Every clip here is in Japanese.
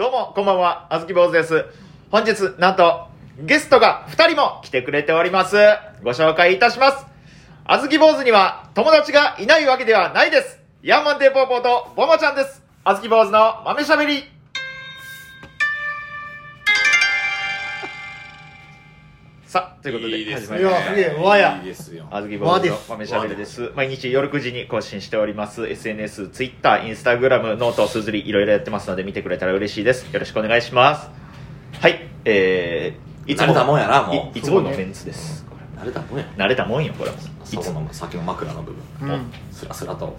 どうも、こんばんは、あずき坊主です。本日、なんと、ゲストが2人も来てくれております。ご紹介いたします。あずき坊主には友達がいないわけではないです。ヤンマンテーポーポーとボマちゃんです。あずき坊主の豆しゃべり。さあ、ということで、いいです始まりました。ねいやすげえ和や。いいですよ。あずき坊主の豆しゃべりです。毎日夜9時に更新しております。SNS、Twitter、Instagram、 note、SUZURI、いろいろやってますので見てくれたら嬉しいです。よろしくお願いします。はい、えー、いつも、慣れたもんやなもう。いいつものメンツです。慣れたもんや慣れたもんよ、これも。いつも、の先の枕の部分。うん。スラスラと。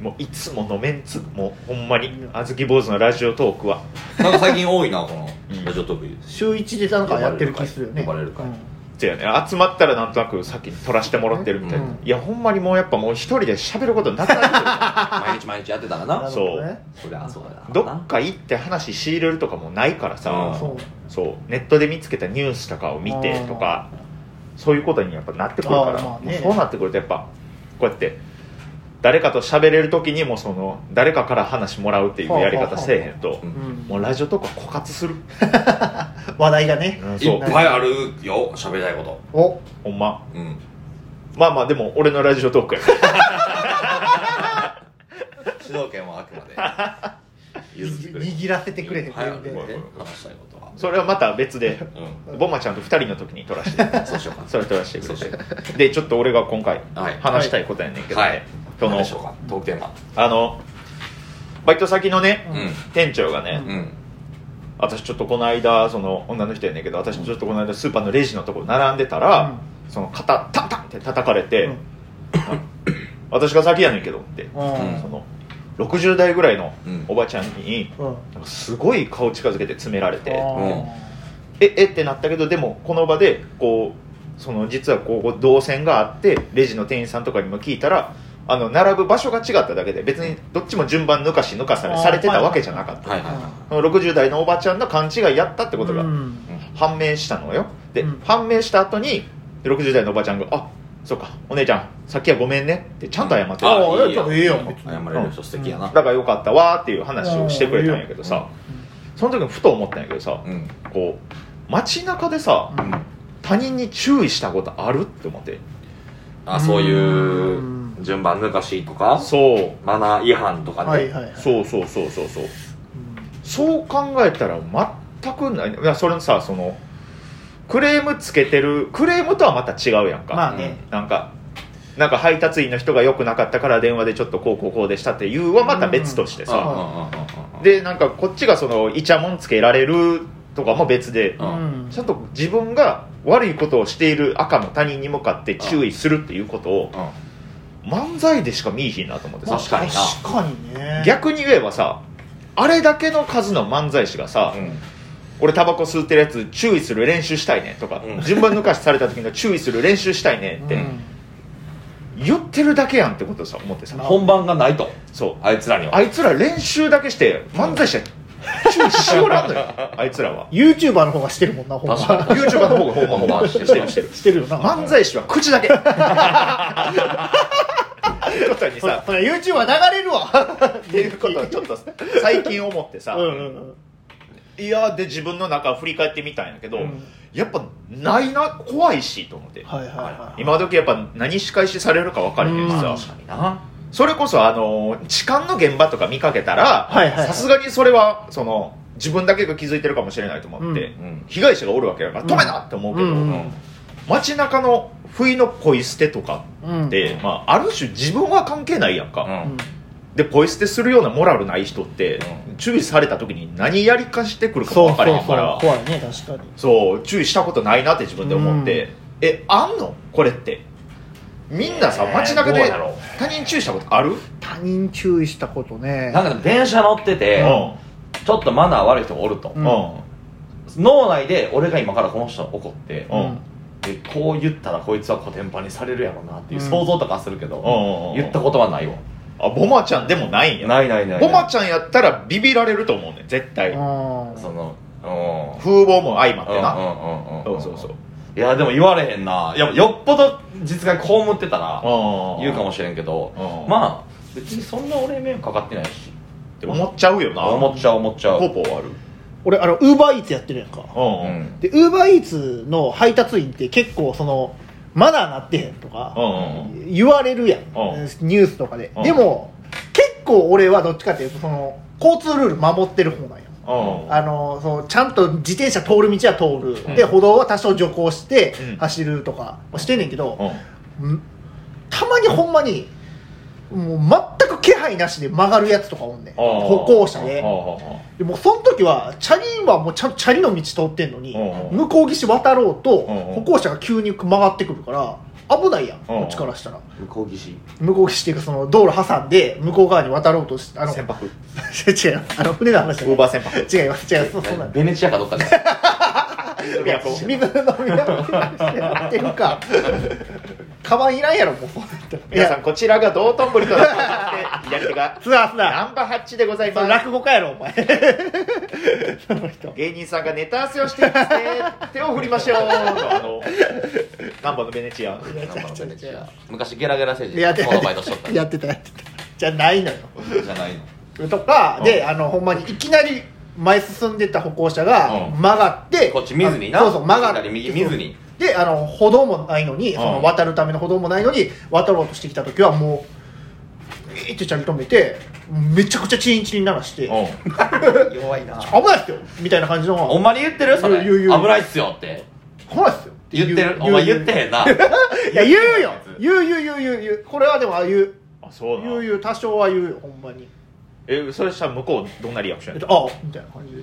もういつものメンツ、もうほんまに、あずき坊主のラジオトークは、なんか最近多いなこの。うんラジオトーク週一でなん。かやってる気するよね呼ばれるかいうん。じゃあね、集まったらなんとなく先に撮らせてもらってるみたいな。うん。いや、ほんまにもうやっぱもう一人で喋ることなくなっ。毎日毎日やってたらな。なるほどねそりゃそうだどっか行って話仕入れるとかもないからさ、うん。そう。そうネットで見つけたニュースとかを見てとか。そういうことにやっぱなってくるから、ね。そうなってくるとやっぱこうやって誰かと喋れる時にもその誰かから話もらうっていうやり方せえへんと。もうラジオとか枯渇する、話題がねうんいそう。っぱいあるよ喋りたいこお。ほんま。とうん。まあまあでも俺のラジオトークや 主導権はあくまで。握らせてくれてくはいれてで話したいことは。それはまた別でうボマちゃんと2人の時に撮らせてんそうしようかそれ撮らせてくれて。でちょっと俺が今回はい。話したいことやねんけどね、はい。その何でしょうか？トークテーマあのバイト先のね、うん。店長がね、うん私ちょっとこの間その女の人やねんけど私ちょっとこの間スーパーのレジのとこ並んでたら、その肩タンタンって叩かれて、うん。私が先やねんけどって、うん。その60代ぐらいのうん。おばちゃんに、すごい顔近づけて詰められて、うん。ええってなったけどでもこの場でこうその実はこう動線があってレジの店員さんとかにも聞いたらあの並ぶ場所が違っただけで別にどっちも順番抜かし抜かされされてたわけじゃなかった、はい。はいその60代のおばちゃんの勘違いやったってことがうん。判明したのよ。で、うん。判明した後に60代のおばちゃんが「あそうかお姉ちゃんさっきはごめんね」ってちゃんと謝ってた、あいいいやちょっとええやん別に謝れる人素敵やな。だからよかったわーっていう話をしてくれたんやけどさ、うん。その時にふと思ったんやけどさ、うん。こう街中でさ、うん。他人に注意したことある？って思ってあそういううん。順番抜かしとかそう。マナー違反とかね、はいはいはい。そうそうそうそうそう。そう考えたら全くない。いやそれさそのクレームつけてるクレームとはまた違うやんか、まあね。なんかなんか配達員の人が良くなかったから電話でちょっとこうこうこうでしたっていうはまた別としてうん。うんうんさ、うんでなんかこっちがそのイチャモンつけられるとかも別で、ちゃんと自分が悪いことをしている赤の他人に向かって注意するっていうことを漫才でしか見いひんなと思ってさ。確かにな。確かにね。逆に言えばさあれだけの数の漫才師がさ、うん。俺タバコ吸ってるやつ注意する練習したいねとか、うん。順番抜かしされた時の注意する練習したいねってうん。言ってるだけやんってことさ思ってさ、ま本番がないと。そう。あいつらには。あいつら練習だけして漫才師はしよらんのよ。あいつらは。YouTuber の方がしてるもんなほんま。確か YouTuber の方がほんまほんま。してるしてる。してるよな。漫才師は口だけ。ことにさ。YouTuber 流れるわ。っていうことをちょっと最近思ってさ、うんうんうん。いやで自分の中振り返ってみたんやけど、うん。やっぱないな怖いしと思って、はいはいはい今時やっぱ何仕返しされるか分かれへんしさ、うん確かになそれこそあの痴漢の現場とか見かけたらさすがにそれはその自分だけが気づいてるかもしれないと思って、うん。うん。被害者がおるわけだから止めなって思うけど、うんうん街中の不意のポイ捨てとかうん。って、まあ、ある種自分は関係ないやんか、でポイ捨てするようなモラルない人って、うん。注意された時に何やりかしてくるかも分かそうそうそう。れへんから怖いね確かに。そう注意したことないなって自分で思って、うん。えあんの？これってみんなさえー街中で他人注意したことある？他人注意したことね。なんか電車乗ってて、ちょっとマナー悪い人がおると、うん。うん脳内で俺が今からこの人に怒って、うん。えこう言ったらこいつはコテンパンにされるやろなっていううん。想像とかするけど、うんうん言ったことはないわ。あボマちゃんでもないんや。ないないないボマちゃんやったらビビられると思うねん絶対。うん。そのうん。風貌も相まってな。うんうんうんうん。そうそうそういやでも言われへんな。いやよっぽど実害被ってたら言言うかもしれんけどうんまあ別にそんな俺迷惑かかってないし。って思っちゃうよな。思っちゃう思っちゃう。ポーポーある？俺あのウーバーイーツやってるやんか。うん。ううんんでウーバーイーツの配達員って結構そのマナーなってへんとか言われるやん。うニュースとかで。うん。でも結構俺はどっちかっていうとその交通ルール守ってる方なんや。うんあのそのちゃんと自転車通る道は通る、うん。で歩道は多少徐行してうん。走るとかはしてんねんけど、たまにほんまにもう全く気配なしで曲がるやつとかおんねん。歩行者で。でもうその時はチャリはもうちゃんとチャリの道通ってんのにうん。向こう岸渡ろうと歩行者が急に曲がってくるから危ないやんこっちからしたら。向こう岸。向こう岸っていうかその道路挟んで向こう側に渡ろうとしてあの船舶 違うあの船の話じゃない。オーバー船舶違います違いますそそんなんベネチアかどっかで。いや水の都やってるか。カバンいらんやろもう。皆さんこちらが道頓堀となって左手が。すなすな。ナンバーハッチでございます。落語家やろお前。芸人さんがネタ合わせをしていますね。手を振りましょう。のあのナンバーのベネチア。昔ゲラゲラ星人。やってこのバイトしとった。やってたやってた。じゃないの。よじゃないの。とかうん。であのほんまにいきなり前進んでた歩行者がうん。曲がってこっち見ずにな。あそうそう曲がって。左右見ずに。であの歩道もないのにそのうん渡るための歩道もないのに渡ろうとしてきた時はもうえーってチャリ止めてめちゃくちゃチンチン鳴らしてうん。弱いな。危ないっすよみたいな感じのほんまに言ってる？それ。言う言う言う。危ないっすよって。危ないっすよ言ってる。お前言ってへんな。い や言うよ。言う言う言う言う言う。これはでもああいう。あそうな言う言う多少は言うよほんまに。えそれしたら向こうどんなリアクションやっあみたいな感じで。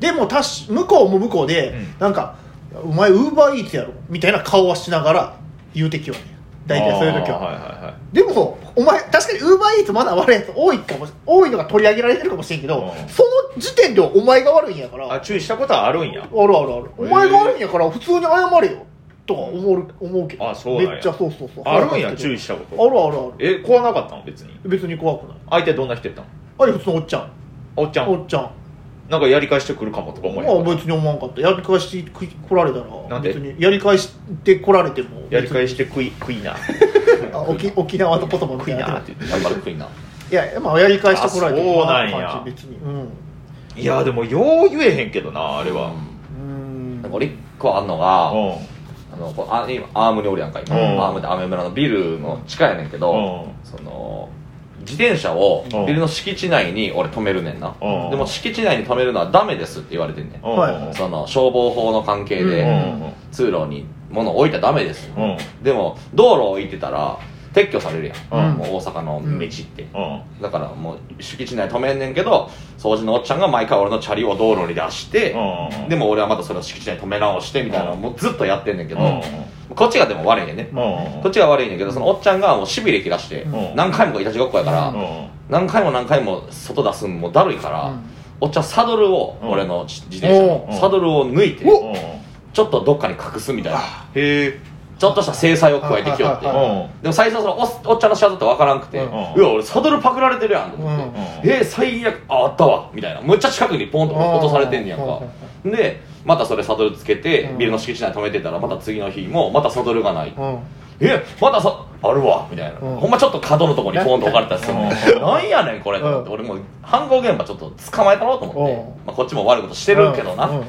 でもたし向こうも向こうで、うん。なんか「お前ウーバーイーツやろ」みたいな顔はしながら言うてきようね大体そういう時は、はいはいはい。でもお前確かにウーバーイーツまだ悪いやつ多いかもし多いのが取り上げられてるかもしれんけど、うん。その時点ではお前が悪いんやから。ああ注意したことはあるんや。るあるある。お前が悪いんやから普通に謝れよとか思う思うけど。あそうめっちゃそうそうそう。あるんや注意ししたこと。あるあるある。え怖なかったの？別に。別に怖くない。相手どんな人やったの？あれ普通のおっちゃん。おっちゃん。おっちゃんなんかやり返してくるかもとか思えへんかっまあ別に思わんかった。やり返してく来られたらなんで？別にやり返して来られても。たやり返して食い食いな。あ沖沖縄の言葉み食いたいな。なって言って頑張るクイーンな。いやまあやり返して来られてもあそうなんや。別に。うん。いやでもよう言えへんけどなあれは。うん。なんか俺一個あんのがうん。あのこうあ今アームにおるやんか今。うん。アームでアメ村のビルの地下やねんけどうん。その自転車をうん。ビルの敷地内に俺止めるねんな。うん。でも敷地内に止めるのはダメですって言われてんねん。その消防法の関係うんでうん。通路に物を置いたらダメです。うん。でも道路を置いてたら撤去されるやん、うん。もう大阪の道って、うん。だからもう敷地内止めんねんけど掃除のおっちゃんが毎回俺のチャリを道路に出して、うん。でも俺はまたそれを敷地内に止め直してみたいなのをもうずっとやってんねんけど、うんこっちがでも悪いねんね、うん。こっちが悪いねんけどそのおっちゃんがもうしびれ切らして、うん。何回もいたちごっこやから、うん。何回も何回も外出すんもだるいから、うん。おっちゃんサドルを、うん。俺の自転車のうん。サドルを抜いて、ちょっとどっかに隠すみたいな。へえ。ちょっとした制裁を加えてきよって、でも最初そのおおっちゃんの仕業って分からんくて、ううんわ俺サドルパクられてるやんと思って、うん。えー、最悪ああったわみたいな。むっちゃ近くにポンと落とされてんねやんか。でまたそれサドルつけてうん。ビルの敷地内止めてたらまた次の日もまたサドルがない、うん。えまたさあるわみたいな、うん。ほんまちょっと角のとこにポンと置かれたりするの、うん。なんやねんこれと思って、うん。俺もう犯行現場ちょっと捕まえたろうと思って、うん。まあ、こっちも悪いことしてるけどな、うん。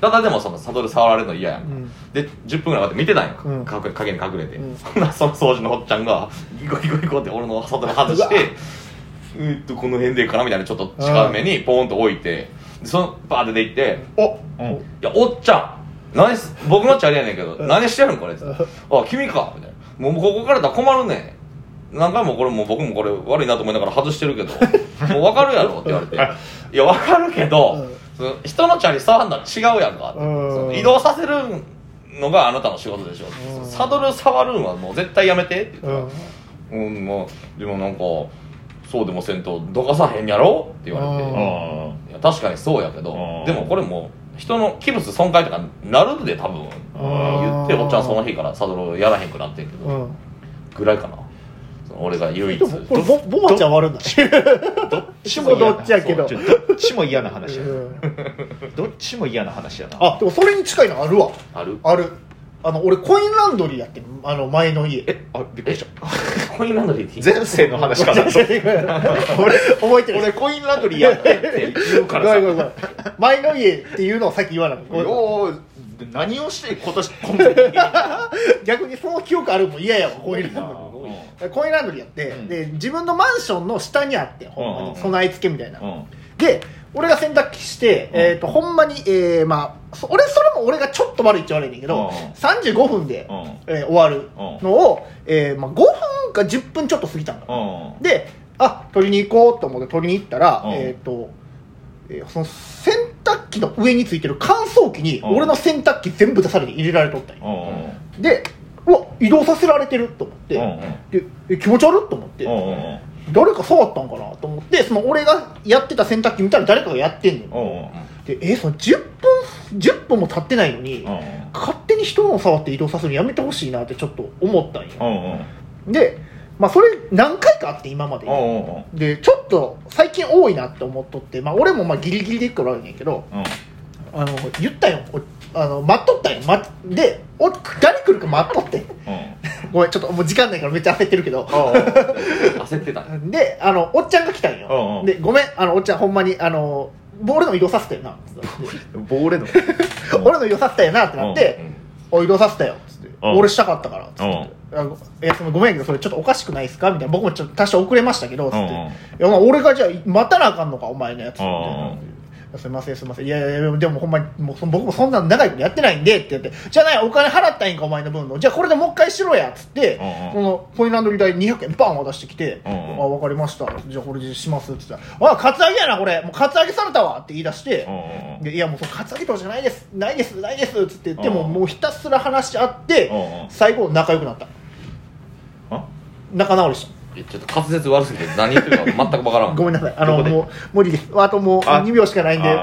ただでもそのサドル触られるの嫌やんか、うん。で10分ぐらい待って見てたんやうんか。影に隠れて、うん。そんなその掃除のおっちゃんがギコギコギコって俺のサドル外してうっとこの辺でいいかなみたいなちょっと近めにポーンと置いてでそのバーって出て行っておうんいや、おっちゃん、何す、僕のチャリやねんけど、うん何してるんこれ。つってあ、君か。みたいな。もうここからだ困るねん。何回もこれもう僕もこれ悪いなと思いながら外してるけど、もう分かるやろって言われて。いや、分かるけど、うんその人のチャリ触るのは違うやんか。うんその移動させるのがあなたの仕事でしょ。うんサドル触るんはもう絶対やめてって言うったら、んうん、もう、でもなんか、そうでもせんとどかさへんやろ？って言われて。いや確かにそうやけどうんでもこれもう人の器物損壊とかなるで多分。言っておっちゃんその日からサドルやらへんくなってんけど、うん。ぐらいかな。俺が唯一。これボボマちゃん悪ない？どっち？も嫌などっちやけど。どっちも嫌な話やな。うん。どっちも嫌な話やな。あでもそれに近いのあるわ。ある。あるあの俺コインランドリーやってんあの前の家。えあびっくりした。コインランドリーって前世の話かな？と俺覚えてる。俺コインランドリーやってんって言うからさ。前の家っていうのをさっき言わなかった。よう何をして今年今度逆にその記憶あるもん嫌やわコインランドリー。コインランドリーやって、うん。で自分のマンションの下にあってほんまに。備え付けみたいな、うん。で俺が洗濯機して、うん。えー、とほんまに、えーまあ、そ俺それも俺がちょっと悪いっちゃ悪いねんけど、うん。35分で、うん。えー終わるのを、えーまあ、5分か10分ちょっと過ぎたん。であ取りに行こうと思って取りに行ったら、うん。えっ、と、えーその洗濯機の上についてる乾燥機にうん。俺の洗濯機全部出されて入れられとったんでうわ移動させられてると思って、うんでえ気持ち悪いと思って、誰か触ったんかなと思ってその俺がやってた洗濯機見たら誰かがやってんのよ、うんでえその10分10分も経ってないのに、うん勝手に人のを触って移動させるのやめてほしいなってちょっと思ったんよ、でまあそれ何回かあって今まで。でちょっと最近多いなって思っとって、まあ、俺もまあギリギリでいくからあるんやけどうん。あの言ったよ。おあの待っとったんよ、ま、でお誰来るか待っとって。うんごめんちょっともう時間ないからめっちゃ焦ってるけど。焦ってたであのおっちゃんが来たんよ、うんうん。でごめんあのおっちゃんほんまにあのボールの移動させたよな。ボーレの？俺の移動させたよなってなって「お移動させたよ」っつって「うん。俺したかったから」っつって「あごいやそのごめんけどそれちょっとおかしくないですか?」みたいな。僕もちょっと多少遅れましたけど」つって「うんうん。いやまあ俺がじゃあ待たなあかんのかお前のやつ」みたいなうんうん。いやすいませんすいません。いやいやいやでもほんまにもうそ僕もそんな長いことやってないんでって言って。じゃあないお金払ったんかお前の分の。じゃあこれでもう一回しろやっつって、うんうんこのコインランドリー代200円バン渡してきて「うんうんあ分かりました。じゃあこれでします」っつったら「あカツアゲやなこれ。もうカツアゲされたわ」って言い出して、うんうんでいやもうそのカツアゲとかじゃないです。ないですないですっつって言ってもうんもうひたすら話し合ってうんうん最後仲良くなった。あ？仲直りした。えちょっと滑舌悪すぎて何言ってるか全くわからん。ごめんなさい。あのもう無理ですあともうあ2秒しかないんであ